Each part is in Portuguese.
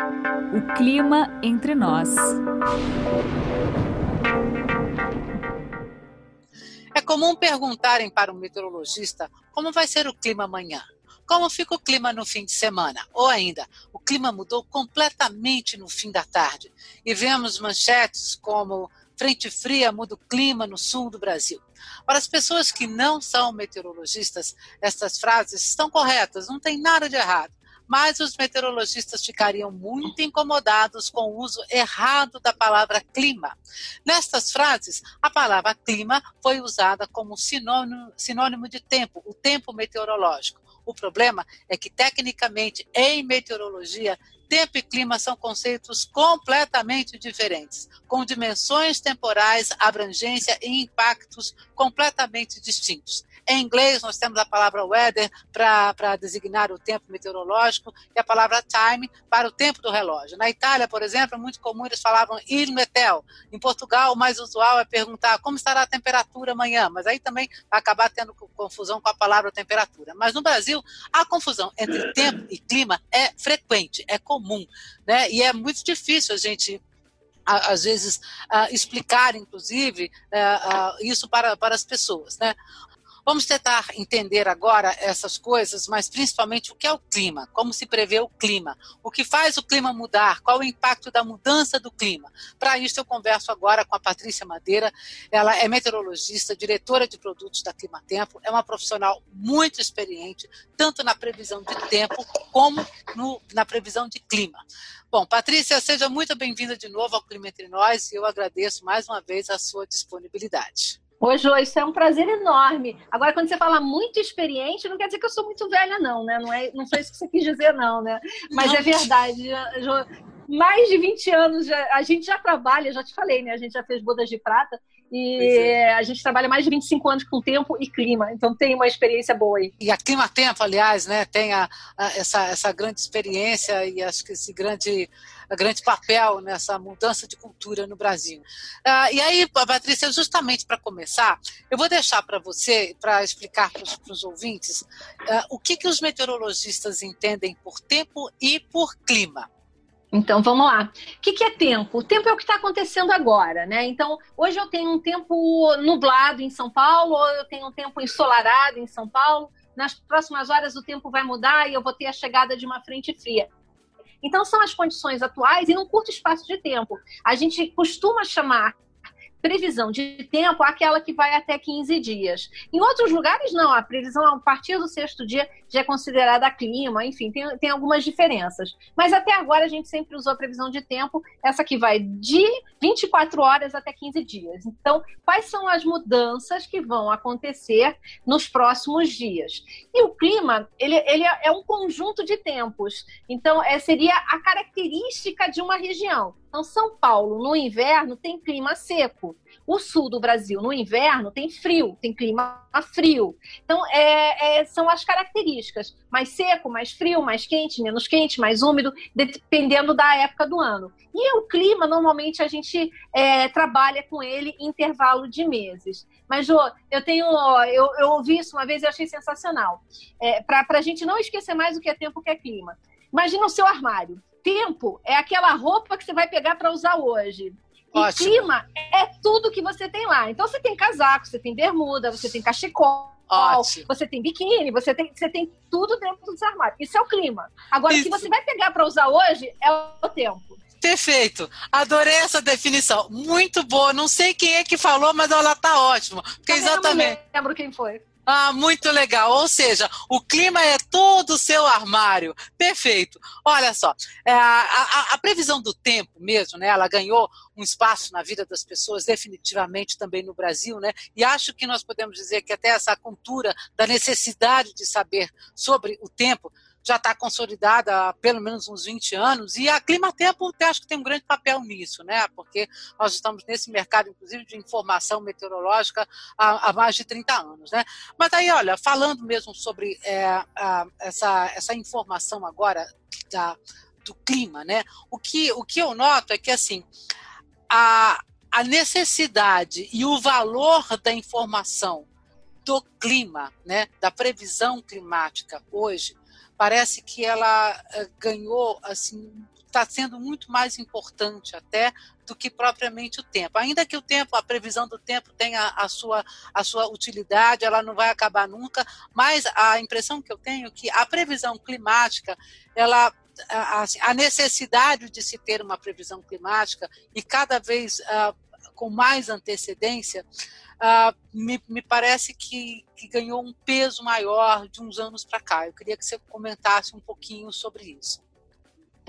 O clima entre nós. É comum perguntarem para um meteorologista como vai ser o clima amanhã. Como fica o clima no fim de semana? Ou ainda, o clima mudou completamente no fim da tarde. E vemos manchetes como frente fria muda o clima no sul do Brasil. Para as pessoas que não são meteorologistas, estas frases estão corretas, não tem nada de errado mas os meteorologistas ficariam muito incomodados com o uso errado da palavra clima. Nestas frases, a palavra clima foi usada como sinônimo, sinônimo de tempo, o tempo meteorológico. O problema é que, tecnicamente, em meteorologia, tempo e clima são conceitos completamente diferentes, com dimensões temporais, abrangência e impactos completamente distintos. Em inglês, nós temos a palavra weather para designar o tempo meteorológico e a palavra time para o tempo do relógio. Na Itália, por exemplo, é muito comum eles falavam il metel. Em Portugal, o mais usual é perguntar como estará a temperatura amanhã, mas aí também vai acabar tendo confusão com a palavra temperatura. Mas no Brasil, a confusão entre tempo e clima é frequente, é comum, né? E é muito difícil a gente às vezes uh, explicar, inclusive, uh, uh, isso para, para as pessoas. Né? Vamos tentar entender agora essas coisas, mas principalmente o que é o clima, como se prevê o clima, o que faz o clima mudar, qual o impacto da mudança do clima. Para isso, eu converso agora com a Patrícia Madeira. Ela é meteorologista, diretora de produtos da Clima Tempo, é uma profissional muito experiente, tanto na previsão de tempo como no, na previsão de clima. Bom, Patrícia, seja muito bem-vinda de novo ao Clima Entre Nós e eu agradeço mais uma vez a sua disponibilidade. Oi, Jô, isso é um prazer enorme. Agora, quando você fala muito experiente, não quer dizer que eu sou muito velha, não, né? Não, é, não foi isso que você quis dizer, não, né? Mas não. é verdade. Jô, mais de 20 anos, já, a gente já trabalha, já te falei, né? A gente já fez bodas de prata e é. a gente trabalha mais de 25 anos com tempo e clima, então tem uma experiência boa aí. E a Clima Tempo, aliás, né, tem a, a, essa, essa grande experiência e acho que esse grande, grande papel nessa mudança de cultura no Brasil. Uh, e aí, Patrícia, justamente para começar, eu vou deixar para você, para explicar para os ouvintes, uh, o que, que os meteorologistas entendem por tempo e por clima. Então vamos lá. O que, que, é tempo? O tempo é o que está acontecendo agora, né? Então, hoje eu tenho um tempo nublado em São Paulo, ou eu tenho um tempo ensolarado em São Paulo. Nas próximas horas o tempo vai mudar e eu vou ter a chegada de uma frente fria. Então, são as condições atuais e num curto espaço de tempo. A gente costuma chamar previsão de tempo aquela que vai até 15 dias. Em outros lugares, não. A previsão a partir do sexto dia já é considerada clima, enfim, tem, tem algumas diferenças. Mas até agora a gente sempre usou a previsão de tempo, essa que vai de 24 horas até 15 dias. Então, quais são as mudanças que vão acontecer nos próximos dias? E o clima, ele, ele é um conjunto de tempos. Então, é, seria a característica de uma região. Então, São Paulo, no inverno, tem clima seco. O sul do Brasil, no inverno, tem frio, tem clima frio. Então, é, é, são as características. Mais seco, mais frio, mais quente, menos quente, mais úmido, dependendo da época do ano. E o clima, normalmente, a gente é, trabalha com ele em intervalo de meses. Mas, Jô, eu tenho. Eu, eu ouvi isso uma vez e achei sensacional. É, Para a gente não esquecer mais o que é tempo, o que é clima. Imagina o seu armário tempo é aquela roupa que você vai pegar para usar hoje. E Ótimo. clima é tudo que você tem lá. Então você tem casaco, você tem bermuda, você tem cachecol. Ótimo. Você tem biquíni, você tem, você tem tudo dentro do seu armário. Isso é o clima. Agora, o que você vai pegar para usar hoje é o tempo. Perfeito. Adorei essa definição. Muito boa. Não sei quem é que falou, mas ela tá ótima. Porque exatamente. Não lembro quem foi. Ah, muito legal. Ou seja, o clima é todo o seu armário. Perfeito. Olha só, é, a, a, a, previsão do tempo mesmo, né? Ela ganhou um espaço na vida das pessoas, definitivamente também no Brasil, né? E acho que nós podemos dizer que até essa cultura da necessidade de saber sobre o tempo já está consolidada há pelo menos uns 20 anos, e a Climatempo acho que tem um grande papel nisso, né? Porque nós estamos nesse mercado, inclusive, de informação meteorológica há, há mais de 30 anos, né? Mas aí, olha, falando mesmo sobre é, a, essa, essa informação agora da, do clima, né? O que, o que eu noto é que, assim, a, a necessidade e o valor da informação do clima, né, da previsão climática hoje, parece que ela uh, ganhou assim está sendo muito mais importante até do que propriamente o tempo. Ainda que o tempo, a previsão do tempo tenha a sua, a sua utilidade, ela não vai acabar nunca, mas a impressão que eu tenho é que a previsão climática, ela a, a necessidade de se ter uma previsão climática e cada vez uh, com mais antecedência, uh, me, me, parece que, que, ganhou um peso maior de uns anos para cá. Eu queria que você comentasse um pouquinho sobre isso.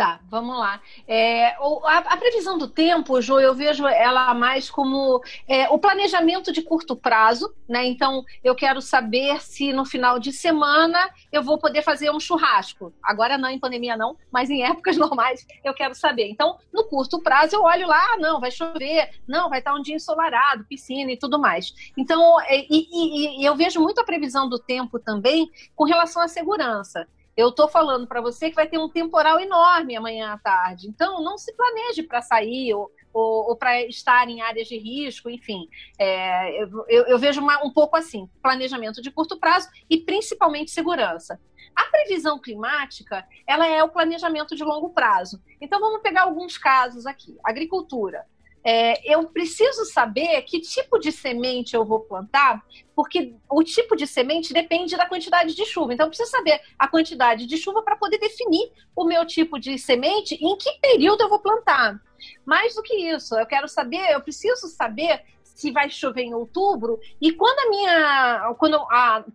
Tá, vamos lá. É, a, a, previsão do tempo, Jo, eu vejo ela mais como é, o planejamento de curto prazo, né? Então, eu quero saber se no final de semana eu vou poder fazer um churrasco. Agora não em pandemia, não, mas em épocas normais eu quero saber. Então, no curto prazo, eu olho lá, ah, não, vai chover, não, vai estar um dia ensolarado, piscina e tudo mais. Então, é, e, e, e eu vejo muito a previsão do tempo também com relação à segurança. Eu estou falando para você que vai ter um temporal enorme amanhã à tarde. Então, não se planeje para sair ou, ou, ou para estar em áreas de risco, enfim. É, eu, eu, vejo uma, um pouco assim: planejamento de curto prazo e principalmente segurança. A previsão climática, ela é o planejamento de longo prazo. Então, vamos pegar alguns casos aqui. Agricultura é, eu preciso saber que tipo de semente eu vou plantar, porque o tipo de semente depende da quantidade de chuva. Então, eu preciso saber a quantidade de chuva para poder definir o meu tipo de semente e em que período eu vou plantar. Mais do que isso, eu quero saber, eu preciso saber se vai chover em outubro e quando a minha, quando a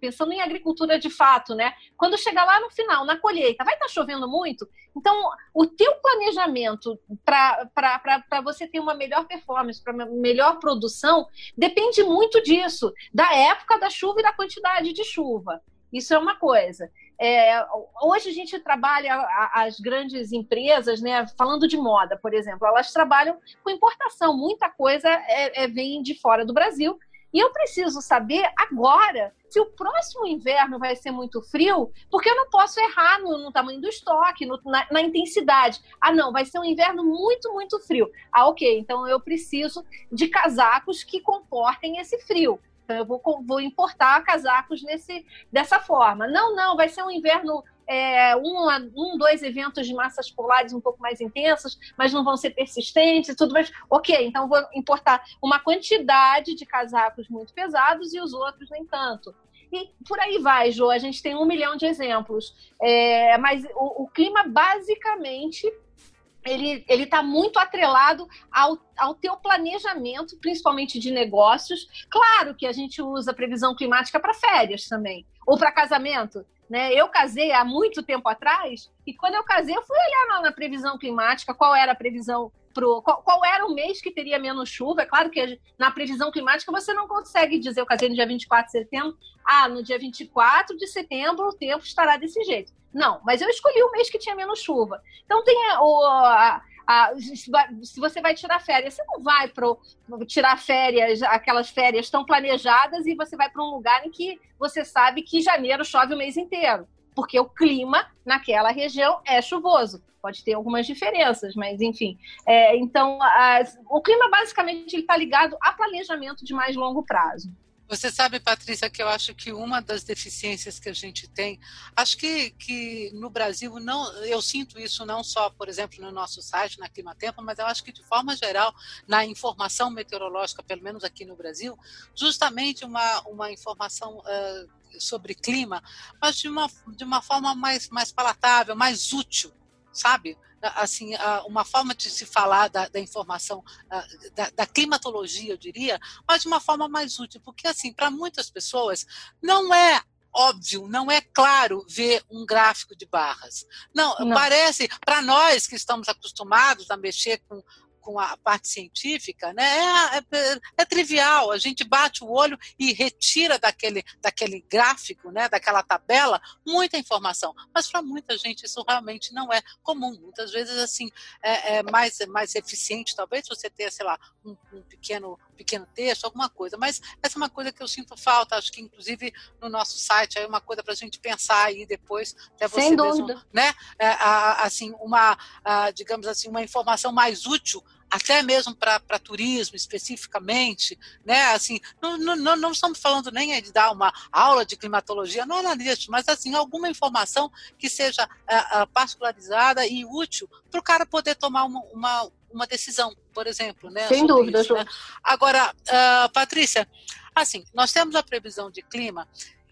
pensando em agricultura de fato, né? Quando chegar lá no final, na colheita, vai estar tá chovendo muito? Então, o teu planejamento para você ter uma melhor performance, para melhor produção, depende muito disso, da época da chuva e da quantidade de chuva. Isso é uma coisa. É, hoje a gente trabalha, as grandes empresas, né, falando de moda, por exemplo, elas trabalham com importação. Muita coisa é, é, vem de fora do Brasil e eu preciso saber agora se o próximo inverno vai ser muito frio, porque eu não posso errar no, no tamanho do estoque, no, na, na, intensidade. Ah, não, vai ser um inverno muito, muito frio. Ah, ok, então eu preciso de casacos que comportem esse frio. Então eu vou, vou importar casacos nesse, dessa forma. Não, não, vai ser um inverno é, um, um, dois eventos de massas polares um pouco mais intensas, mas não vão ser persistentes e tudo mais. Ok, então vou importar uma quantidade de casacos muito pesados e os outros nem tanto. E por aí vai, Jo. A gente tem um milhão de exemplos. É, mas o, o clima basicamente ele está muito atrelado ao, ao teu planejamento, principalmente de negócios. Claro que a gente usa previsão climática para férias também, ou para casamento. Né? Eu casei há muito tempo atrás e quando eu casei eu fui olhar na, previsão climática qual era a previsão pro qual, qual, era o mês que teria menos chuva. É claro que na previsão climática você não consegue dizer eu casei no dia 24 de setembro, ah, no dia 24 de setembro o tempo estará desse jeito. Não, mas eu escolhi o mês que tinha menos chuva. Então tem o, a, se você vai tirar férias, você não vai para tirar férias, aquelas férias tão planejadas, e você vai para um lugar em que você sabe que janeiro chove o mês inteiro, porque o clima naquela região é chuvoso. Pode ter algumas diferenças, mas enfim. É, então, as, o clima basicamente está ligado a planejamento de mais longo prazo. Você sabe, Patrícia, que eu acho que uma das deficiências que a gente tem, acho que, que no Brasil, não, eu sinto isso não só, por exemplo, no nosso site, na Climatempo, mas eu acho que de forma geral, na informação meteorológica, pelo menos aqui no Brasil, justamente uma, uma informação uh, sobre clima, mas de uma, de uma forma mais, mais palatável, mais útil, sabe? assim uma forma de se falar da, da informação da, da, climatologia, eu diria, mas de uma forma mais útil, porque assim para muitas pessoas não é óbvio, não é claro ver um gráfico de barras. Não, não. parece para nós que estamos acostumados a mexer com com a parte científica, né, é, é, é, trivial. A gente bate o olho e retira daquele, daquele gráfico, né, daquela tabela, muita informação. Mas para muita gente isso realmente não é comum. Muitas vezes assim é, é mais, mais eficiente, talvez você tenha, sei lá, um, um pequeno pequeno texto, alguma coisa. Mas essa é uma coisa que eu sinto falta, acho que inclusive no nosso site é uma coisa para a gente pensar aí depois, até você Sem mesmo, dúvida. né? É, assim, uma, digamos assim, uma informação mais útil até mesmo para turismo especificamente, né? Assim, não, não, não, estamos falando nem de dar uma aula de climatologia, não é nada disso, mas assim, alguma informação que seja uh, particularizada e útil para o cara poder tomar uma, uma, uma, decisão, por exemplo, né? Sem dúvida, isso, né? Agora, uh, Patrícia, assim, nós temos a previsão de clima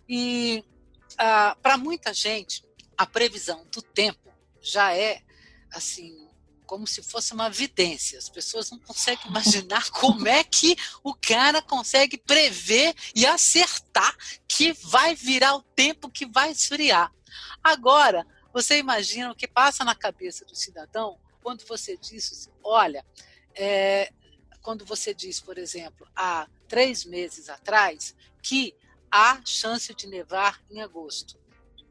e uh, para muita gente a previsão do tempo já é assim como se fosse uma vidência. As pessoas não conseguem imaginar como é que o cara consegue prever e acertar que vai virar o tempo que vai esfriar. Agora, você imagina o que passa na cabeça do cidadão quando você diz, olha, é, quando você diz, por exemplo, há três meses atrás, que há chance de nevar em agosto.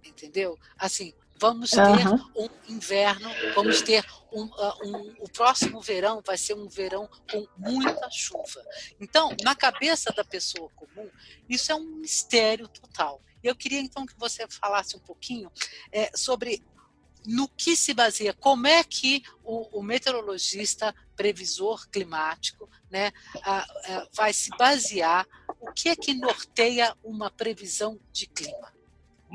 Entendeu? Assim, Vamos ter uhum. um inverno, vamos ter um, uh, um, o próximo verão vai ser um verão com muita chuva. Então, na cabeça da pessoa comum, isso é um mistério total. Eu queria então que você falasse um pouquinho é, sobre no que se baseia, como é que o, o meteorologista, previsor climático, né, a, a, vai se basear, o que é que norteia uma previsão de clima?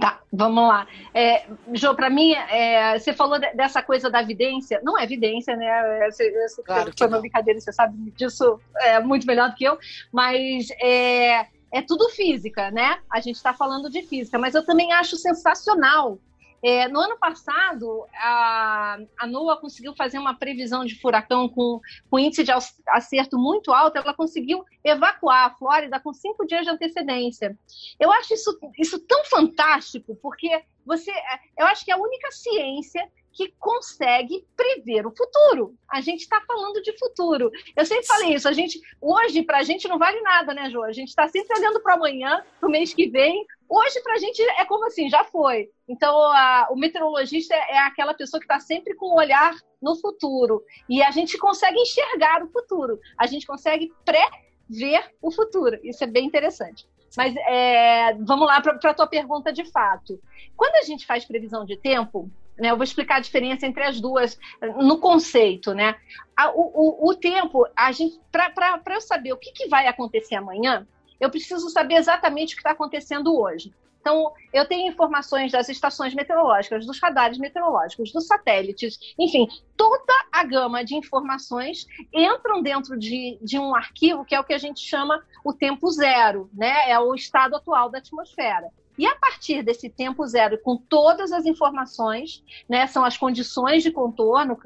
Tá, vamos lá. É, Jô, para mim, é, você falou de, dessa coisa da evidência. Não é evidência, né? Você, você, claro foi uma brincadeira, você sabe disso é, muito melhor do que eu. Mas é, é tudo física, né? A gente está falando de física. Mas eu também acho sensacional é, no ano passado, a, a NOAA conseguiu fazer uma previsão de furacão com, com índice de acerto muito alto, ela conseguiu evacuar a Flórida com cinco dias de antecedência. Eu acho isso, isso tão fantástico, porque você, eu acho que é a única ciência que consegue prever o futuro. A gente está falando de futuro. Eu sempre falei isso. A gente hoje para a gente não vale nada, né, Jô? A gente está sempre olhando para amanhã, para o mês que vem. Hoje para a gente é como assim, já foi. Então a, o meteorologista é, é aquela pessoa que está sempre com o um olhar no futuro e a gente consegue enxergar o futuro. A gente consegue pré-ver o futuro. Isso é bem interessante. Mas é, vamos lá para a tua pergunta de fato. Quando a gente faz previsão de tempo, né, eu vou explicar a diferença entre as duas no conceito, né? o, o, o, tempo, para eu saber o que, que vai acontecer amanhã, eu preciso saber exatamente o que está acontecendo hoje. Então, eu tenho informações das estações meteorológicas, dos radares meteorológicos, dos satélites, enfim, toda a gama de informações entram dentro de, de um arquivo que é o que a gente chama o tempo zero, né? É o estado atual da atmosfera. E a partir desse tempo zero, com todas as informações, né, são as condições de contorno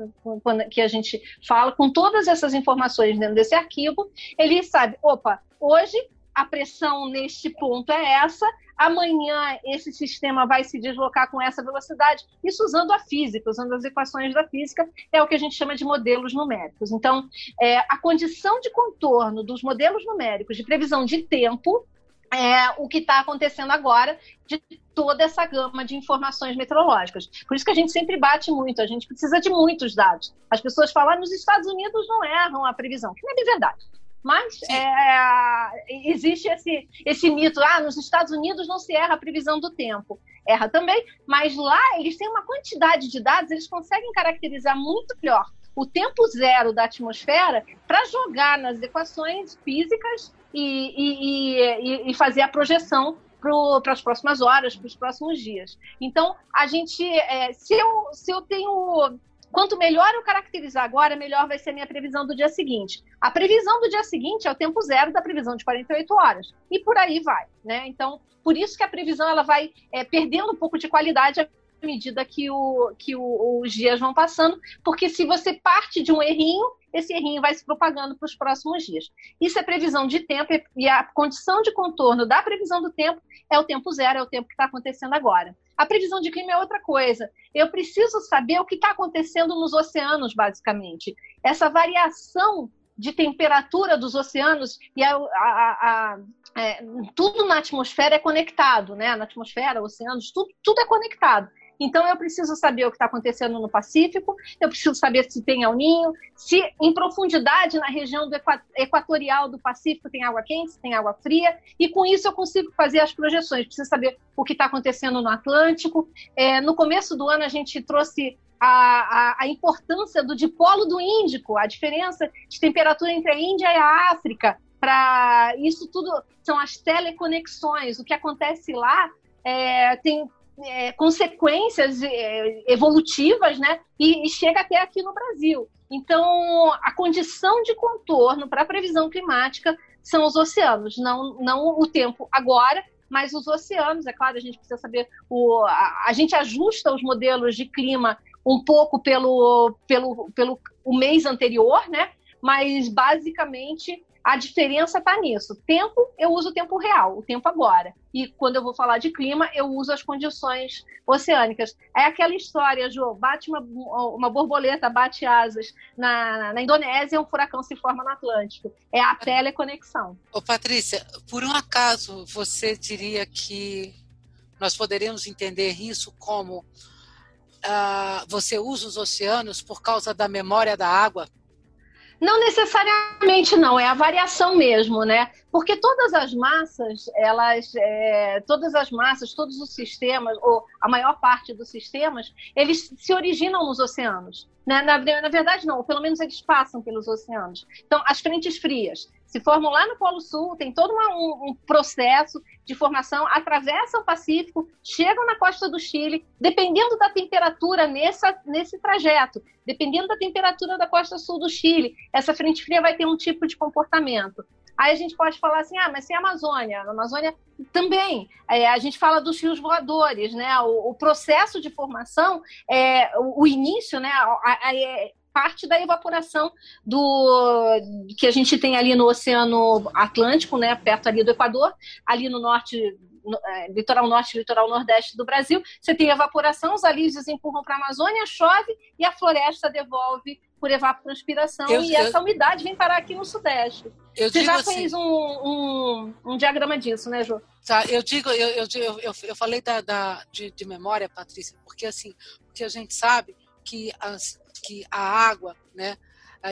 que a gente fala, com todas essas informações dentro desse arquivo, ele sabe, opa, hoje a pressão neste ponto é essa, amanhã esse sistema vai se deslocar com essa velocidade. Isso usando a física, usando as equações da física, é o que a gente chama de modelos numéricos. Então, é, a condição de contorno dos modelos numéricos de previsão de tempo é o que está acontecendo agora de toda essa gama de informações meteorológicas. Por isso que a gente sempre bate muito, a gente precisa de muitos dados. As pessoas falam, ah, nos Estados Unidos não erram a previsão, que não é verdade. Mas é, existe esse, esse mito, ah, nos Estados Unidos não se erra a previsão do tempo. Erra também, mas lá eles têm uma quantidade de dados, eles conseguem caracterizar muito melhor o tempo zero da atmosfera para jogar nas equações físicas e, e, e, e fazer a projeção para as próximas horas, para os próximos dias. Então, a gente, é, se, eu, se eu tenho. Quanto melhor eu caracterizar agora, melhor vai ser a minha previsão do dia seguinte. A previsão do dia seguinte é o tempo zero da previsão de 48 horas. E por aí vai. Né? Então, por isso que a previsão ela vai é, perdendo um pouco de qualidade à medida que, o, que o, os dias vão passando, porque se você parte de um errinho, esse errinho vai se propagando para os próximos dias. Isso é previsão de tempo e a condição de contorno da previsão do tempo é o tempo zero, é o tempo que está acontecendo agora. A previsão de clima é outra coisa. Eu preciso saber o que está acontecendo nos oceanos, basicamente. Essa variação de temperatura dos oceanos e a, a, a, é, tudo na atmosfera é conectado, né? Na atmosfera, oceanos, tudo, tudo é conectado. Então, eu preciso saber o que está acontecendo no Pacífico, eu preciso saber se tem El Ninho, se em profundidade na região do equatorial do Pacífico tem água quente, se tem água fria, e com isso eu consigo fazer as projeções. Preciso saber o que está acontecendo no Atlântico. É, no começo do ano, a gente trouxe a, a, a, importância do dipolo do Índico, a diferença de temperatura entre a Índia e a África. Para isso tudo são as teleconexões. O que acontece lá é, tem é, consequências é, evolutivas, né? E, e, chega até aqui no Brasil. Então, a condição de contorno para a previsão climática são os oceanos, não, não o tempo agora, mas os oceanos. É claro, a gente precisa saber o, a, a gente ajusta os modelos de clima um pouco pelo, pelo, pelo o mês anterior, né? Mas basicamente a diferença está nisso. Tempo, eu uso o tempo real, o tempo agora. E quando eu vou falar de clima, eu uso as condições oceânicas. É aquela história, Jô, bate uma, uma borboleta, bate asas na, na Indonésia, um furacão se forma no Atlântico. É a teleconexão. Ô, Patrícia, por um acaso você diria que nós poderíamos entender isso como uh, você usa os oceanos por causa da memória da água? Não necessariamente não, é a variação mesmo, né? Porque todas as massas, elas, é, todas as massas, todos os sistemas, ou a maior parte dos sistemas, eles se originam nos oceanos. Né? Na, na verdade, não, pelo menos eles passam pelos oceanos. Então, as frentes frias se formam lá no Polo Sul, tem todo uma, um, um, processo de formação, atravessam o Pacífico, chegam na costa do Chile, dependendo da temperatura nessa, nesse trajeto, dependendo da temperatura da costa sul do Chile, essa frente fria vai ter um tipo de comportamento. Aí a gente pode falar assim, ah, mas tem a Amazônia. Na Amazônia também. É, a gente fala dos rios voadores, né? O, o processo de formação, é, o, o início, né? A, a, a, é parte da evaporação do que a gente tem ali no Oceano Atlântico, né? Perto ali do Equador, ali no norte no, é, litoral norte, litoral nordeste do Brasil, você tem evaporação, os alísios empurram para a Amazônia, chove e a floresta devolve por evapotranspiração eu, e eu, essa umidade vem parar aqui no Sudeste. Você já assim, fez um, um, um, diagrama disso, né, Ju? Tá, eu digo, eu, eu, eu, eu falei da, da de, de, memória, Patrícia, porque assim, porque a gente sabe que, as, que a água, né,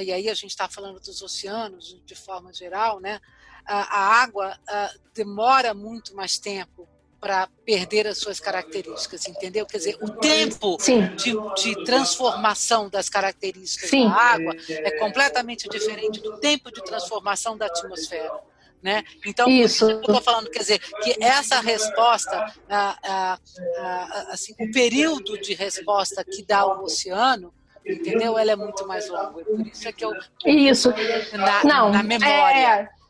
e aí a gente está falando dos oceanos de forma geral, né, a, a água a, demora muito mais tempo para perder as suas características, entendeu? Quer dizer, o tempo de, de, transformação das características Sim. da água é completamente diferente do tempo de transformação da atmosfera. Né? Então, isso. eu estou falando, quer dizer, que essa resposta, a, a, assim, o período de resposta que dá o oceano, entendeu? Ela é muito mais longa. Por isso é que eu. Isso. Na, Não, na memória. É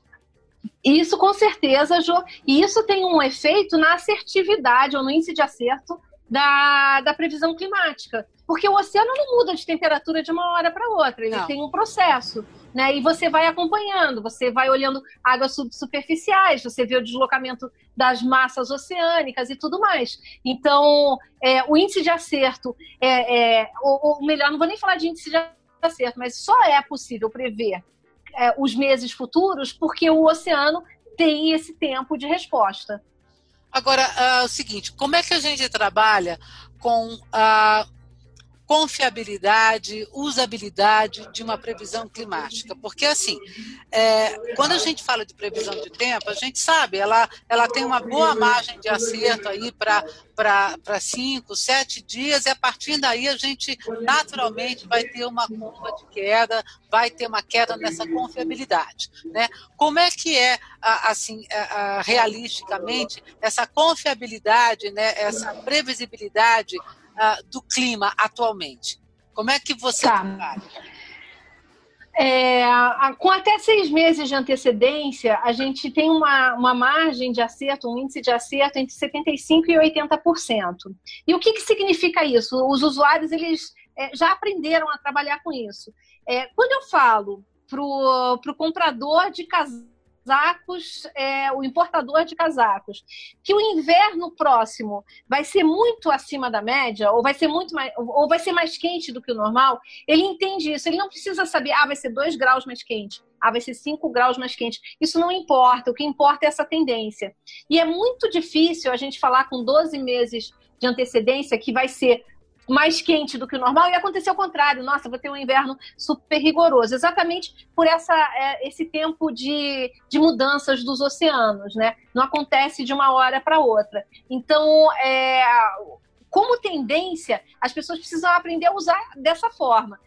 isso com certeza, Jô. E isso tem um efeito na assertividade ou no índice de acerto da, da previsão climática. Porque o oceano não muda de temperatura de uma hora para outra, ele não. tem um processo. Né? E você vai acompanhando, você vai olhando águas subsuperficiais, você vê o deslocamento das massas oceânicas e tudo mais. Então, é, o índice de acerto, é, é, ou, ou melhor, não vou nem falar de índice de acerto, mas só é possível prever é, os meses futuros, porque o oceano tem esse tempo de resposta. Agora, uh, o seguinte, como é que a gente trabalha com a confiabilidade, usabilidade de uma previsão climática. Porque, assim, é, quando a gente fala de previsão de tempo, a gente sabe, ela, ela tem uma boa margem de acerto aí para cinco, sete dias, e a partir daí a gente naturalmente vai ter uma curva de queda, vai ter uma queda nessa confiabilidade. Né? Como é que é, assim, realisticamente, essa confiabilidade, né, essa previsibilidade uh, do clima atualmente? Como é que você tá. trabalha? É, com até seis meses de antecedência, a gente tem uma, uma margem de acerto, um índice de acerto entre 75% e 80%. E o que, que significa isso? Os usuários eles é, já aprenderam a trabalhar com isso. É, quando eu falo para o comprador de casal, casacos, é, o importador de casacos, que o inverno próximo vai ser muito acima da média, ou vai ser muito mais, ou vai ser mais quente do que o normal, ele entende isso. Ele não precisa saber, ah, vai ser 2 graus mais quente, ah, vai ser 5 graus mais quente. Isso não importa, o que importa é essa tendência. E é muito difícil a gente falar com 12 meses de antecedência que vai ser mais quente do que o normal e acontecer o contrário. Nossa, vou ter um inverno super rigoroso, exatamente por essa, é, esse tempo de, de mudanças dos oceanos, né? Não acontece de uma hora para outra. Então, é, como tendência, as pessoas precisam aprender a usar dessa forma.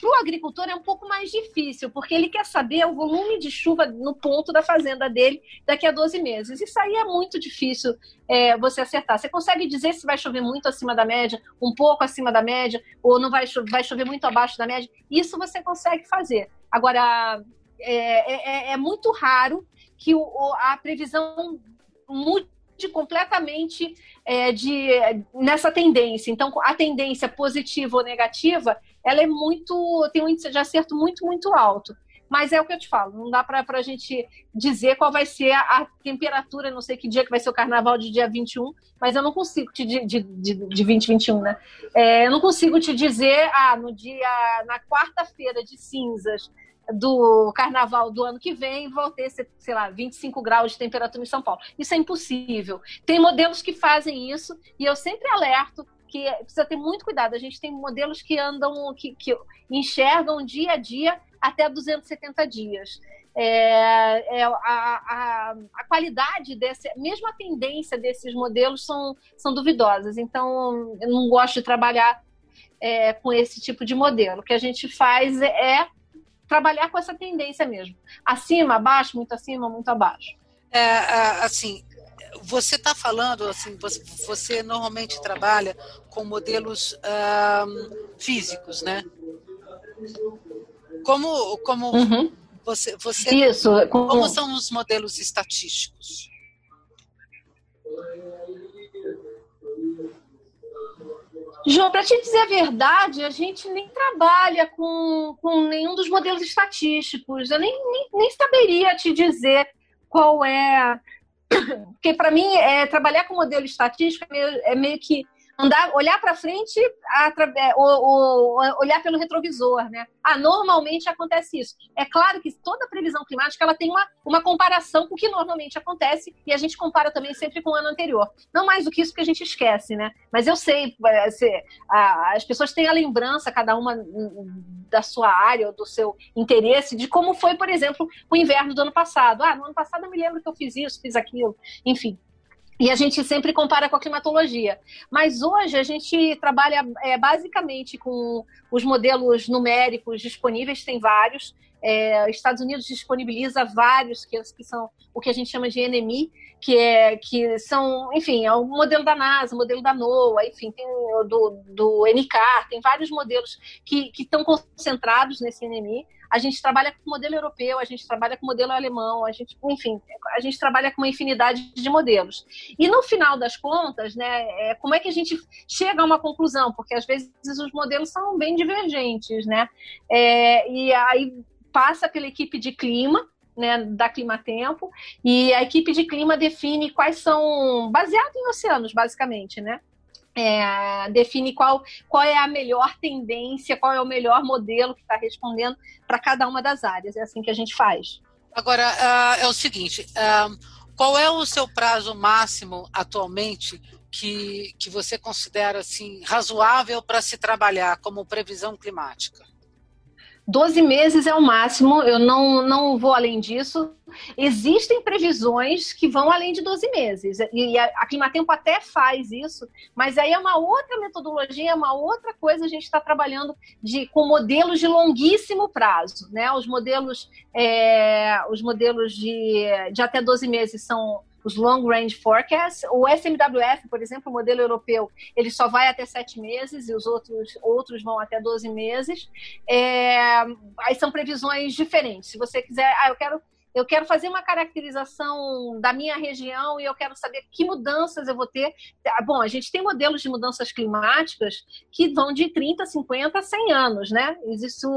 Para o agricultor é um pouco mais difícil, porque ele quer saber o volume de chuva no ponto da fazenda dele daqui a 12 meses. Isso aí é muito difícil é, você acertar. Você consegue dizer se vai chover muito acima da média, um pouco acima da média, ou não vai, cho vai chover muito abaixo da média? Isso você consegue fazer. Agora, é, é, é muito raro que o, a previsão mude completamente é, de, nessa tendência. Então, a tendência positiva ou negativa, ela é muito. tem um índice de acerto muito, muito alto. Mas é o que eu te falo, não dá para a gente dizer qual vai ser a, temperatura, não sei que dia que vai ser o carnaval de dia 21, mas eu não consigo te de, de, de, de 2021, né? É, eu não consigo te dizer, ah, no dia, na quarta-feira de cinzas, do carnaval do ano que vem vão ter, sei lá, 25 graus de temperatura em São Paulo. Isso é impossível. Tem modelos que fazem isso e eu sempre alerto que precisa ter muito cuidado. A gente tem modelos que andam, que, que enxergam dia a dia até 270 dias. É, é, a, a, a, qualidade desse, mesmo a tendência desses modelos são, são duvidosas. Então, eu não gosto de trabalhar é, com esse tipo de modelo. O que a gente faz é trabalhar com essa tendência mesmo. Acima, abaixo, muito acima, muito abaixo. É, é assim, você está falando, assim, você, você, normalmente trabalha com modelos um, físicos, né? Como, como uhum. você, você, Isso. Como são os modelos estatísticos? João, para te dizer a verdade, a gente nem trabalha com, com nenhum dos modelos estatísticos. Eu nem, nem, nem saberia te dizer qual é. Porque, para mim, é, trabalhar com modelo estatístico é meio, é meio que andar, olhar para frente é, ou, ou, olhar pelo retrovisor, né? Ah, normalmente acontece isso. É claro que toda previsão climática ela tem uma, uma comparação com o que normalmente acontece e a gente compara também sempre com o ano anterior. Não mais do que isso que a gente esquece, né? Mas eu sei, é, as pessoas têm a lembrança, cada uma da sua área ou do seu interesse, de como foi, por exemplo, o inverno do ano passado. Ah, no ano passado eu me lembro que eu fiz isso, fiz aquilo, enfim. E a gente sempre compara com a climatologia. Mas hoje a gente trabalha é, basicamente com os modelos numéricos disponíveis, tem vários. É, Estados Unidos disponibiliza vários, que, que, são o que a gente chama de NMI, que, é, que são, enfim, é o modelo da NASA, o modelo da NOAA, enfim, tem do, do NCAR, tem vários modelos que estão concentrados nesse NMI a gente trabalha com modelo europeu, a gente trabalha com modelo alemão, a gente, enfim, a gente trabalha com uma infinidade de modelos. E no final das contas, né, é, como é que a gente chega a uma conclusão? Porque às vezes os modelos são bem divergentes, né? É, e aí passa pela equipe de clima, né, da Climatempo, e a equipe de clima define quais são, baseado em oceanos, basicamente, né? É, define qual, qual é a melhor tendência, qual é o melhor modelo que está respondendo para cada uma das áreas. É assim que a gente faz. Agora, uh, é o seguinte: uh, qual é o seu prazo máximo atualmente que, que você considera assim, razoável para se trabalhar como previsão climática? 12 meses é o máximo, eu não, não vou além disso. Existem previsões que vão além de 12 meses, e a, a Climatempo até faz isso, mas aí é uma outra metodologia, é uma outra coisa. A gente está trabalhando de, com modelos de longuíssimo prazo. Né? Os modelos, é, os modelos de, de até 12 meses são os Long Range Forecasts. O SMWF, por exemplo, o modelo europeu, ele só vai até sete meses e os outros, outros vão até 12 meses. É, aí são previsões diferentes. Se você quiser, ah, eu quero eu quero fazer uma caracterização da minha região e eu quero saber que mudanças eu vou ter. Ah, bom, a gente tem modelos de mudanças climáticas que vão de 30, 50 100 anos, né? Isso,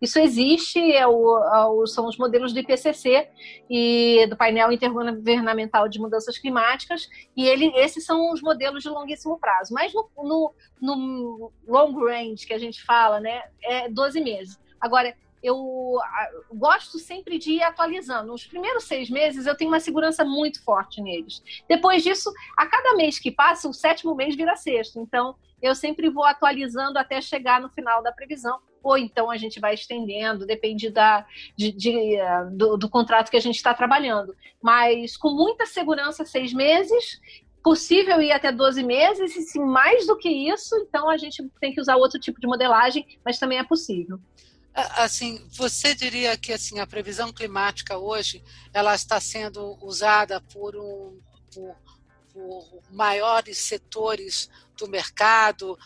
isso existe, é o, é o, são os modelos do IPCC e do painel intergovernamental de mudanças climáticas, e ele, esses são os modelos de longuíssimo prazo. Mas no, no, no long range que a gente fala, né, é 12 meses. Agora, eu gosto sempre de ir atualizando. Nos primeiros seis meses, eu tenho uma segurança muito forte neles. Depois disso, a cada mês que passa, o sétimo mês vira sexto. Então, eu sempre vou atualizando até chegar no final da previsão. Ou então a gente vai estendendo, depende da, de, de, do, do contrato que a gente está trabalhando. Mas com muita segurança, seis meses, possível ir até 12 meses, e se mais do que isso, então a gente tem que usar outro tipo de modelagem, mas também é possível. Assim, você diria que assim a previsão climática hoje ela está sendo usada por um por, por maiores setores do mercado,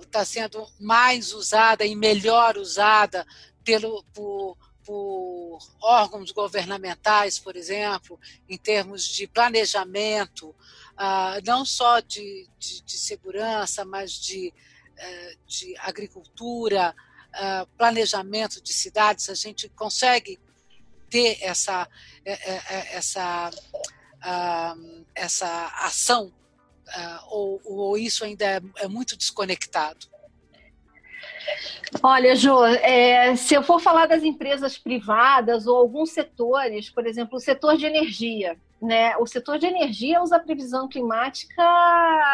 está sendo mais usada e melhor usada pelo por, por órgãos governamentais, por exemplo, em termos de planejamento, não só de, de, de segurança, mas de, eh, de agricultura, uh, planejamento de cidades, a gente consegue ter essa, é, é, é, essa, uh, essa ação, uh, ou, ou, isso ainda é, é, muito desconectado? Olha, Jo, é, se eu for falar das empresas privadas ou alguns setores, por exemplo, o setor de energia, né? O setor de energia usa a previsão climática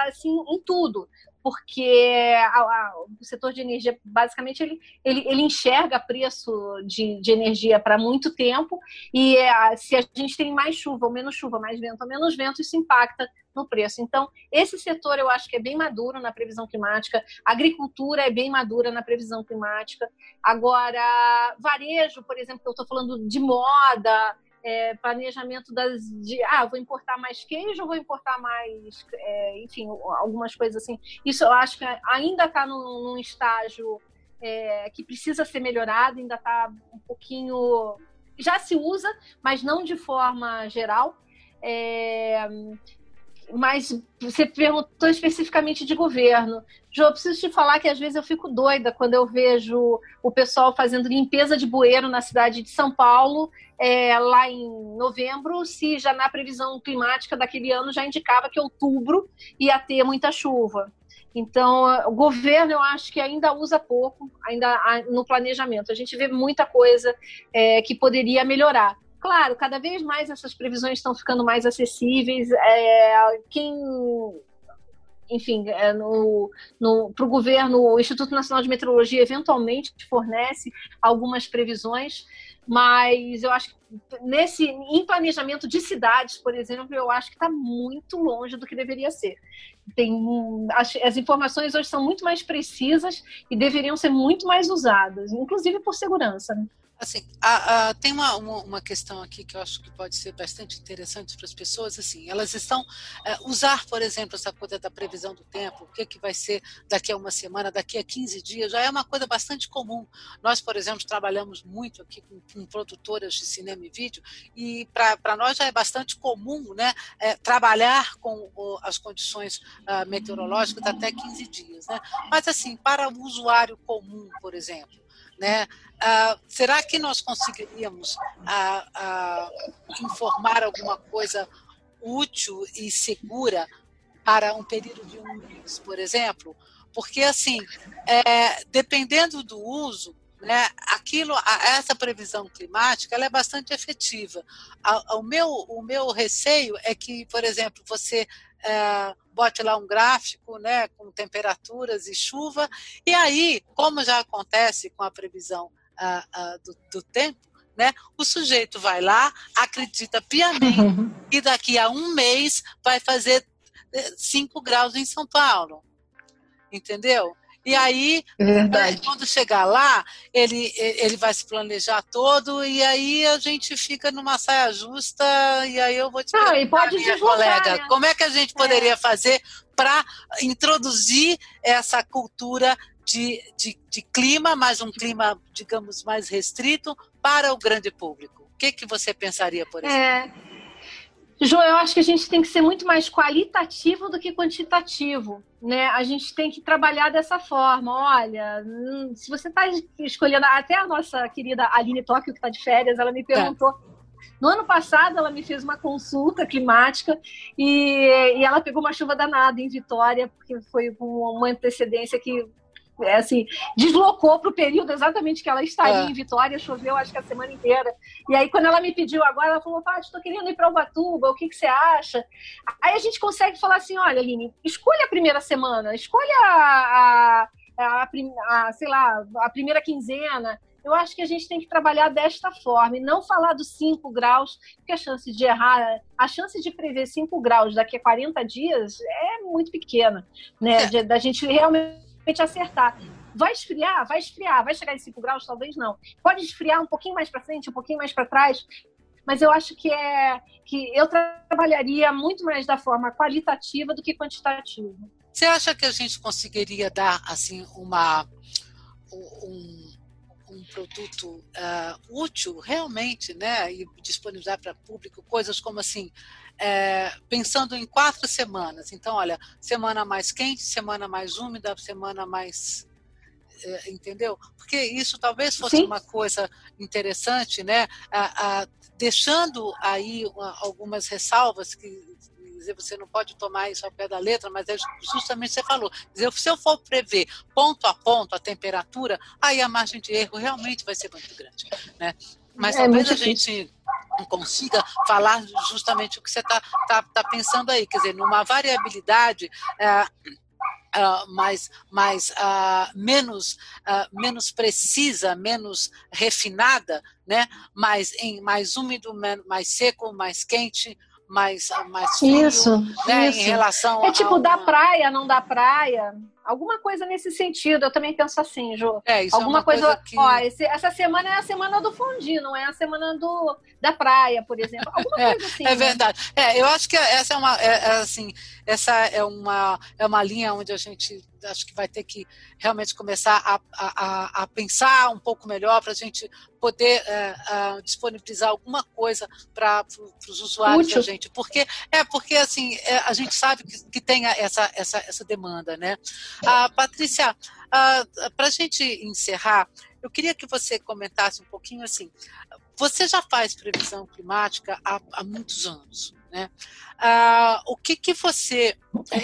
assim em tudo porque a, a, o setor de energia, basicamente, ele, ele, ele enxerga preço de, de energia para muito tempo, e é, se a gente tem mais chuva ou menos chuva, mais vento ou menos vento, isso impacta no preço. Então, esse setor eu acho que é bem maduro na previsão climática, a agricultura é bem madura na previsão climática. Agora, varejo, por exemplo, eu estou falando de moda, é, planejamento das de ah vou importar mais queijo vou importar mais é, enfim algumas coisas assim. Isso eu acho que ainda está num, num, estágio é, que precisa ser melhorado ainda está um pouquinho já se usa mas não de forma geral. É, mas você perguntou especificamente de governo. Jô, eu preciso te falar que às vezes eu fico doida quando eu vejo o pessoal fazendo limpeza de bueiro na cidade de São Paulo, é, lá em novembro, se já na previsão climática daquele ano já indicava que outubro ia ter muita chuva. Então, o governo, eu acho que ainda usa pouco, ainda no planejamento. A gente vê muita coisa é, que poderia melhorar. Claro, cada vez mais essas previsões estão ficando mais acessíveis. É, quem enfim, é, para o governo, o Instituto Nacional de Meteorologia eventualmente fornece algumas previsões, mas eu acho que nesse em planejamento de cidades, por exemplo, eu acho que está muito longe do que deveria ser. Tem as, as, informações hoje são muito mais precisas e deveriam ser muito mais usadas, inclusive por segurança. Né? Assim, a, a, tem uma, uma, questão aqui que eu acho que pode ser bastante interessante para as pessoas, assim, elas estão, é, usar, por exemplo, essa coisa da previsão do tempo, o que, que vai ser daqui a uma semana, daqui a 15 dias, já é uma coisa bastante comum. Nós, por exemplo, trabalhamos muito aqui com, com produtoras de cinema e vídeo, e para nós já é bastante comum, né, é, trabalhar com o, as condições uh, meteorológicas até 15 dias, né? Mas, assim, para o usuário comum, por exemplo, né? Ah, será que nós conseguiríamos ah, ah, informar alguma coisa útil e segura para um período de um mês, por exemplo? Porque, assim, é, dependendo do uso, né, aquilo, essa previsão climática ela é bastante efetiva. O meu, o meu receio é que, por exemplo, você é, bote lá um gráfico né, com temperaturas e chuva, e aí, como já acontece com a previsão do, do tempo, né? O sujeito vai lá, acredita piamente e daqui a um mês vai fazer 5 eh, graus em São Paulo. Entendeu? E aí, é quando chegar lá, ele, ele vai se planejar todo e aí a gente fica numa saia justa e aí eu vou te perguntar, e pode minha colega, né? como é que a gente poderia é. fazer para introduzir essa cultura de, de, de, clima, mas um clima, digamos, mais restrito para o grande público? O que, que você pensaria, por exemplo? É. João, eu acho que a gente tem que ser muito mais qualitativo do que quantitativo, né? A gente tem que trabalhar dessa forma. Olha, hum, se você está escolhendo, até a nossa querida Aline Tóquio, que está de férias, ela me perguntou. É. No ano passado, ela me fez uma consulta climática e, e ela pegou uma chuva danada em Vitória, porque foi com uma antecedência que é, assim, deslocou para o período exatamente que ela estaria é. em Vitória, choveu acho que a semana inteira. E aí, quando ela me pediu agora, ela falou: Paty, estou querendo ir para Ubatuba, o que, que você acha? Aí a gente consegue falar assim: olha, Aline, escolha a primeira semana, escolha a, a, a, a sei lá, a primeira quinzena eu acho que a gente tem que trabalhar desta forma e não falar dos 5 graus, porque a chance de errar, a chance de prever 5 graus daqui a 40 dias é muito pequena, né? É. Da gente realmente acertar. Vai esfriar? Vai esfriar. Vai chegar em 5 graus? Talvez não. Pode esfriar um pouquinho mais para frente, um pouquinho mais para trás, mas eu acho que é que eu trabalharia muito mais da forma qualitativa do que quantitativa. Você acha que a gente conseguiria dar assim uma um, um produto uh, útil realmente, né, e disponibilizar para público coisas como assim, é, pensando em quatro semanas. Então, olha, semana mais quente, semana mais úmida, semana mais é, entendeu? Porque isso talvez fosse Sim. uma coisa interessante, né? deixando aí algumas ressalvas que dizer, você não pode tomar isso ao pé da letra, mas é justamente o que você falou. Dizer, se eu for prever ponto a ponto a temperatura, aí a margem de erro realmente vai ser muito grande. Né? Mas é talvez a gente consiga falar justamente o que você está tá, tá pensando aí, quer dizer, numa variabilidade. É, Uh, mais, mais uh, menos, uh, menos precisa, menos refinada, né? mais, em, mais úmido, mais seco, mais quente, mais, mais frio, isso, né, isso. em relação É tipo, da praia, não da praia. Alguma coisa nesse sentido, eu também penso assim, Jô. É, isso Alguma é coisa, coisa que... ó, esse, essa semana é a semana do fundi, não é a semana do, da praia, por exemplo. Alguma é, coisa assim. É né? verdade. É, eu acho que essa é uma, é, é, assim, essa é uma, é uma linha onde a gente acho que vai ter que realmente começar a, a, a pensar um pouco melhor para a gente poder é, é, disponibilizar alguma coisa para os usuários Útil. da gente. Porque, é, porque assim, é, a gente sabe que, que tem essa, essa, essa demanda, né? Ah, Patrícia, ah, para a gente encerrar, eu queria que você comentasse um pouquinho assim. Você já faz previsão climática há, há muitos anos, né? Ah, o que, que você.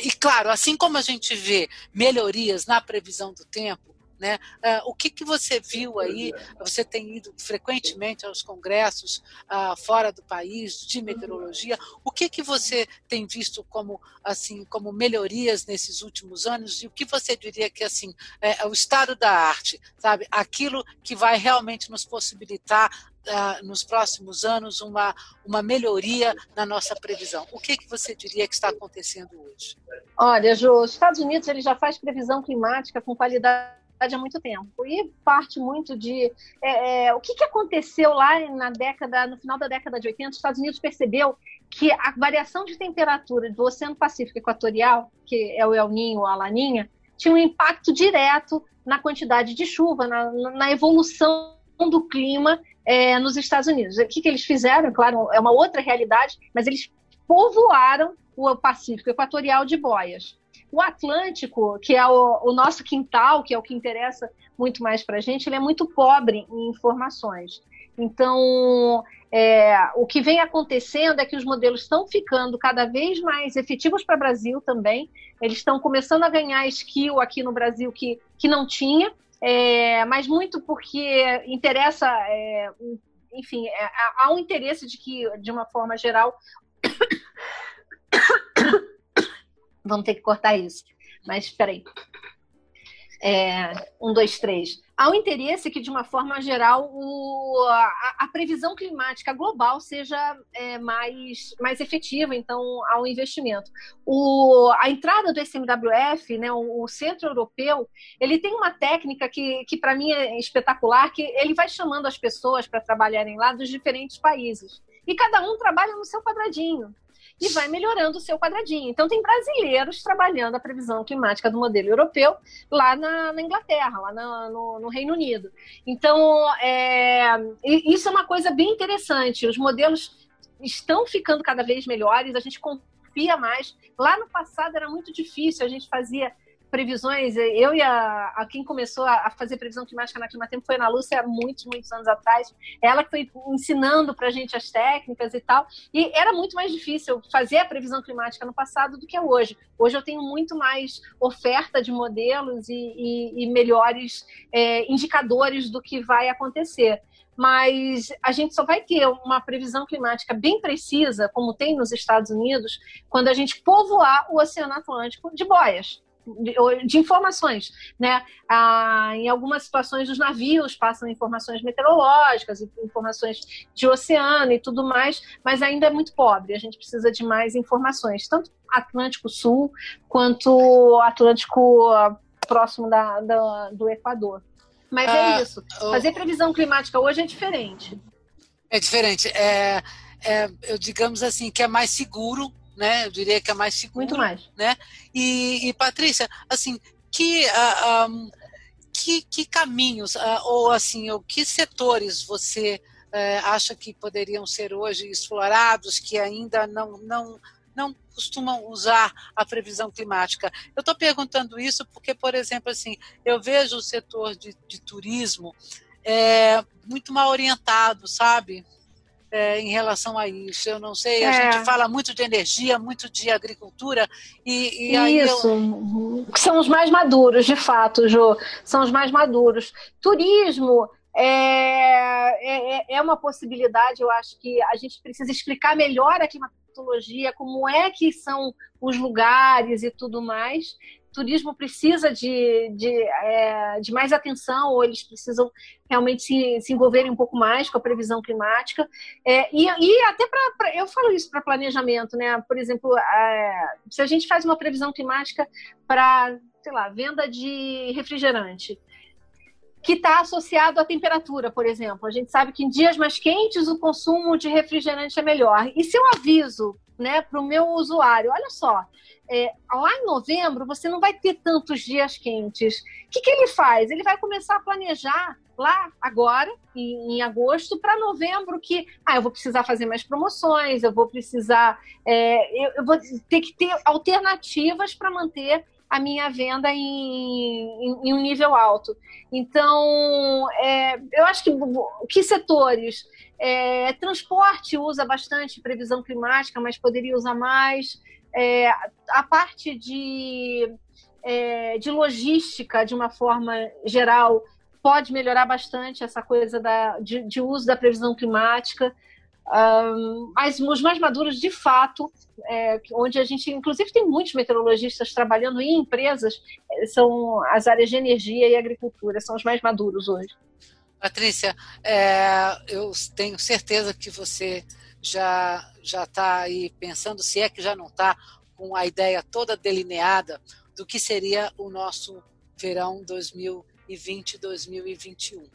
E claro, assim como a gente vê melhorias na previsão do tempo, né? Uh, o que, que você viu aí? Você tem ido frequentemente aos congressos uh, fora do país de meteorologia. O que, que você tem visto como assim como melhorias nesses últimos anos e o que você diria que assim é, é o estado da arte, sabe? Aquilo que vai realmente nos possibilitar Uh, nos próximos anos uma, uma melhoria na nossa previsão. O que, que você diria que está acontecendo hoje? Olha, Jô, os Estados Unidos ele já faz previsão climática com qualidade há muito tempo. E parte muito de é, é, o que, que aconteceu lá na década, no final da década de 80, os Estados Unidos percebeu que a variação de temperatura do Oceano Pacífico Equatorial, que é o El Ninho ou a Laninha, tinha um impacto direto na quantidade de chuva, na, na evolução do clima é, nos Estados Unidos. O que, que eles fizeram? Claro, é uma outra realidade, mas eles povoaram o Pacífico Equatorial de boias. O Atlântico, que é o, o nosso quintal, que é o que interessa muito mais para a gente, ele é muito pobre em informações. Então, é, o que vem acontecendo é que os modelos estão ficando cada vez mais efetivos para o Brasil também. Eles estão começando a ganhar skill aqui no Brasil que, que não tinha, é, mas muito porque interessa, é, enfim, é, há um interesse de que, de uma forma geral, Vamos ter que cortar isso. Mas espera aí. É, um, dois, três. Há um interesse que, de uma forma geral, o, a, a, previsão climática global seja é, mais, mais efetiva, então há um investimento. O, a entrada do SMWF, né, o, o, Centro Europeu, ele tem uma técnica que, que para mim é espetacular, que ele vai chamando as pessoas para trabalharem lá dos diferentes países. E cada um trabalha no seu quadradinho e vai melhorando o seu quadradinho. Então, tem brasileiros trabalhando a previsão climática do modelo europeu lá na, na Inglaterra, lá na, no, no, Reino Unido. Então, é, isso é uma coisa bem interessante. Os modelos estão ficando cada vez melhores, a gente confia mais. Lá no passado era muito difícil, a gente fazia previsões, eu e a, a quem começou a, fazer previsão climática na Climatempo foi a Ana Lúcia há muitos, muitos anos atrás. Ela que foi ensinando para a gente as técnicas e tal. E era muito mais difícil fazer a previsão climática no passado do que é hoje. Hoje eu tenho muito mais oferta de modelos e, e, e melhores é, indicadores do que vai acontecer mas a gente só vai ter uma previsão climática bem precisa, como tem nos Estados Unidos, quando a gente povoar o Oceano Atlântico de boias de, de informações, né? Ah, em algumas situações os navios passam informações meteorológicas, informações de oceano e tudo mais, mas ainda é muito pobre. A gente precisa de mais informações, tanto Atlântico Sul quanto Atlântico ah, próximo da, da do Equador. Mas é ah, é isso. Fazer previsão climática hoje é diferente. É diferente. É, é, eu digamos assim que é mais seguro né? Eu diria que é mais seguro. Muito mais. Né? E, e Patrícia, assim, que, uh, um, que, que, caminhos, uh, ou assim, ou que setores você uh, acha que poderiam ser hoje explorados, que ainda não, não, não costumam usar a previsão climática. Eu estou perguntando isso porque, por exemplo, assim, eu vejo o setor de, de turismo é, muito mal orientado, sabe? É, em relação a isso. Eu não sei, a é. gente fala muito de energia, muito de agricultura, e, e Isso, eu... são os mais maduros, de fato, Jô, são os mais maduros. Turismo. É, é, é uma possibilidade, eu acho que a gente precisa explicar melhor a climatologia, como é que são os lugares e tudo mais turismo precisa de, de, é, de mais atenção, ou eles precisam realmente se, se envolverem um pouco mais com a previsão climática. É, e, e até para. Eu falo isso para planejamento, né? Por exemplo, é, se a gente faz uma previsão climática para, sei lá, venda de refrigerante que está associado à temperatura, por exemplo. A gente sabe que em dias mais quentes o consumo de refrigerante é melhor. E se eu aviso né, para o meu usuário, olha só, é, lá em novembro você não vai ter tantos dias quentes. O que, que ele faz? Ele vai começar a planejar lá agora, em, em agosto, para novembro, que ah, eu vou precisar fazer mais promoções, eu vou precisar, é, eu, eu, vou ter que ter alternativas para manter a minha venda em, em, em um nível alto. Então, é, eu acho que que setores? É, transporte usa bastante previsão climática, mas poderia usar mais. É, a parte de, é, de logística, de uma forma geral, pode melhorar bastante essa coisa da, de, de uso da previsão climática. Um, mas os mais maduros, de fato, é, onde a gente, inclusive, tem muitos meteorologistas trabalhando em empresas, é, são as áreas de energia e agricultura, são os mais maduros hoje. Patrícia, é, eu tenho certeza que você já já está aí pensando, se é que já não está, com a ideia toda delineada do que seria o nosso verão 2020-2021.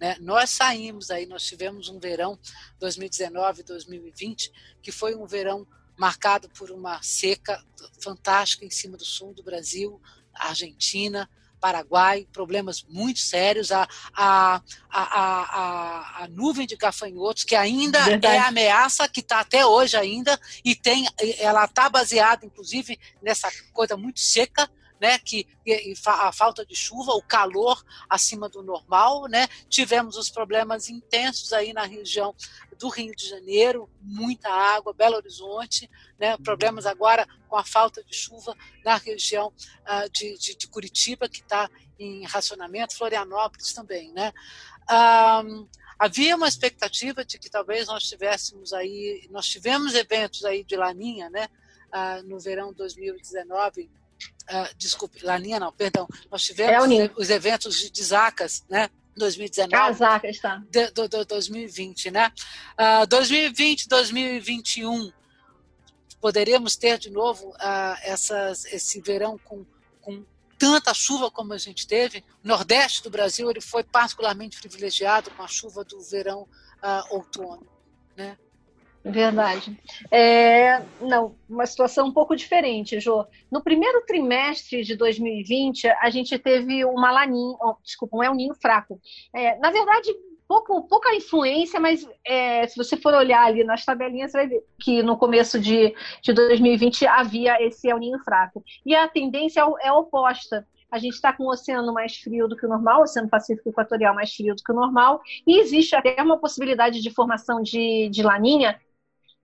Né? Nós saímos aí, nós tivemos um verão 2019-2020 que foi um verão marcado por uma seca fantástica em cima do sul do Brasil, Argentina, Paraguai, problemas muito sérios, a, a, a, a, nuvem de gafanhotos, que ainda é ameaça, que está até hoje ainda, e tem, ela está baseada, inclusive, nessa coisa muito seca, né, que a falta de chuva, o calor acima do normal, né? Tivemos os problemas intensos aí na região do Rio de Janeiro, muita água, Belo Horizonte, né? Problemas agora com a falta de chuva na região uh, de, de, de, Curitiba, que está em racionamento, Florianópolis também, né? Um, havia uma expectativa de que talvez nós tivéssemos aí, nós tivemos eventos aí de laninha, né? Uh, no verão 2019 uh, desculpe, Laninha não, perdão, nós tivemos é os eventos de Dezacas, né? 2019. Casaca, está. De, do, do, 2020, né? Uh, 2020, 2021, poderemos ter de novo uh, essas, esse verão com, com tanta chuva como a gente teve. O Nordeste do Brasil ele foi particularmente privilegiado com a chuva do verão uh, outono, né? Verdade. É, não, uma situação um pouco diferente, Jô. No primeiro trimestre de 2020, a gente teve uma laninha, oh, desculpa, um El Ninho fraco. É, na verdade, pouco, pouca influência, mas é, se você for olhar ali nas tabelinhas, você vai ver que no começo de, de 2020 havia esse El Ninho fraco. E a tendência é, é oposta. A gente está com o oceano mais frio do que o normal, o Oceano Pacífico Equatorial mais frio do que o normal, e existe até uma possibilidade de formação de, de laninha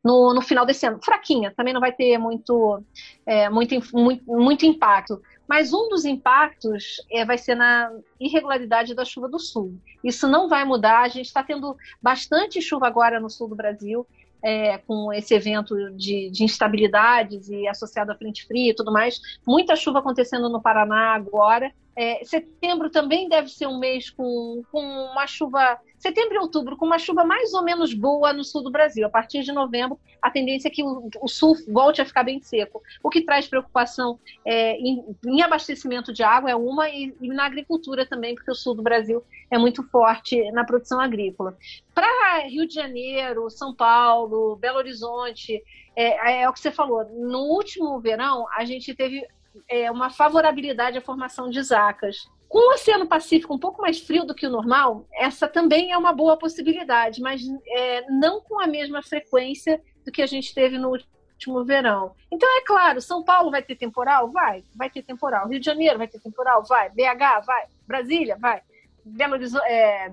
no, no final desse ano. Fraquinha, também não vai ter muito, é, muito, muito, muito impacto. Mas um dos impactos é, vai ser na irregularidade da chuva do sul. Isso não vai mudar. A gente está tendo bastante chuva agora no sul do Brasil, é, com esse evento de, de, instabilidades e associado à frente fria e tudo mais. Muita chuva acontecendo no Paraná agora. É, setembro também deve ser um mês com, com uma chuva. Setembro e outubro, com uma chuva mais ou menos boa no sul do Brasil. A partir de novembro, a tendência é que o, o sul volte a ficar bem seco. O que traz preocupação é, em, em, abastecimento de água é uma, e, e, na agricultura também, porque o sul do Brasil é muito forte na produção agrícola. Para Rio de Janeiro, São Paulo, Belo Horizonte, é, é o que você falou. No último verão, a gente teve é, uma favorabilidade à formação de zacas. Com o Oceano Pacífico um pouco mais frio do que o normal, essa também é uma boa possibilidade, mas é, não com a mesma frequência do que a gente teve no último verão. Então, é claro, São Paulo vai ter temporal? Vai, vai ter temporal. Rio de Janeiro vai ter temporal? Vai. BH? Vai. Brasília? Vai. Belo Horizonte, é,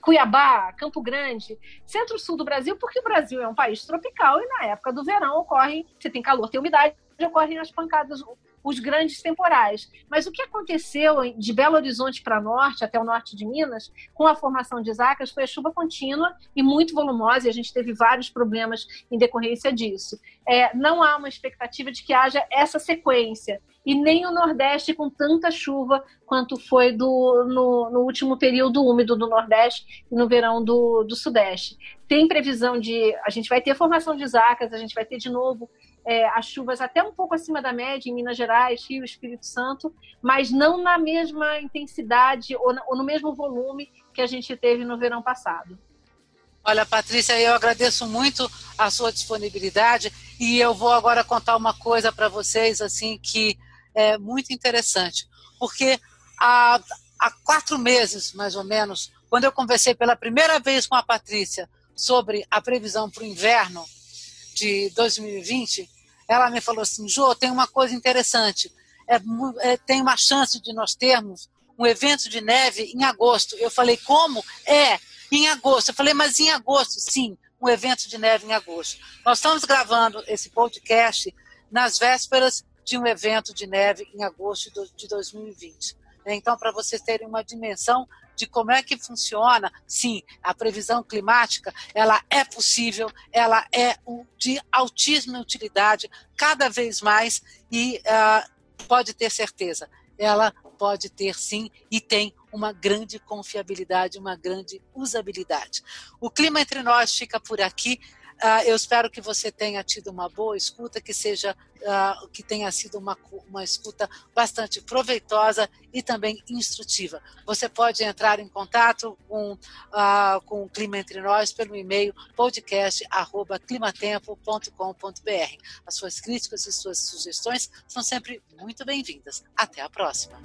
Cuiabá, Campo Grande, centro-sul do Brasil, porque o Brasil é um país tropical e na época do verão ocorre, você tem calor, tem umidade, ocorrem as pancadas, os grandes temporais. Mas o que aconteceu de Belo Horizonte para norte, até o norte de Minas, com a formação de zacas, foi a chuva contínua e muito volumosa, e a gente teve vários problemas em decorrência disso. É, não há uma expectativa de que haja essa sequência e nem o Nordeste com tanta chuva quanto foi do, no, no, último período úmido do Nordeste e no verão do, do Sudeste. Tem previsão de. A gente vai ter formação de zacas, a gente vai ter de novo é, as chuvas até um pouco acima da média em Minas Gerais, Rio, Espírito Santo, mas não na mesma intensidade ou, na, ou no mesmo volume que a gente teve no verão passado. Olha, Patrícia, eu agradeço muito a sua disponibilidade e eu vou agora contar uma coisa para vocês assim que é muito interessante, porque há, há quatro meses, mais ou menos, quando eu conversei pela primeira vez com a Patrícia sobre a previsão para o inverno de 2020, ela me falou assim, Jô, tem uma coisa interessante, é, é, tem uma chance de nós termos um evento de neve em agosto. Eu falei, como? É, em agosto. Eu falei, mas em agosto? Sim, um evento de neve em agosto. Nós estamos gravando esse podcast nas vésperas de um evento de neve em agosto de 2020. Então, para vocês terem uma dimensão de como é que funciona, sim, a previsão climática, ela é possível, ela é de altíssima utilidade, cada vez mais, e uh, pode ter certeza, ela pode ter sim e tem uma grande confiabilidade, uma grande usabilidade. O Clima Entre Nós fica por aqui. Uh, eu espero que você tenha tido uma boa escuta, que seja uh, que tenha sido uma, uma escuta bastante proveitosa e também instrutiva. Você pode entrar em contato com, uh, com o Clima Entre Nós pelo e-mail podcast@climatempo.com.br. As suas críticas e suas sugestões são sempre muito bem-vindas. Até a próxima.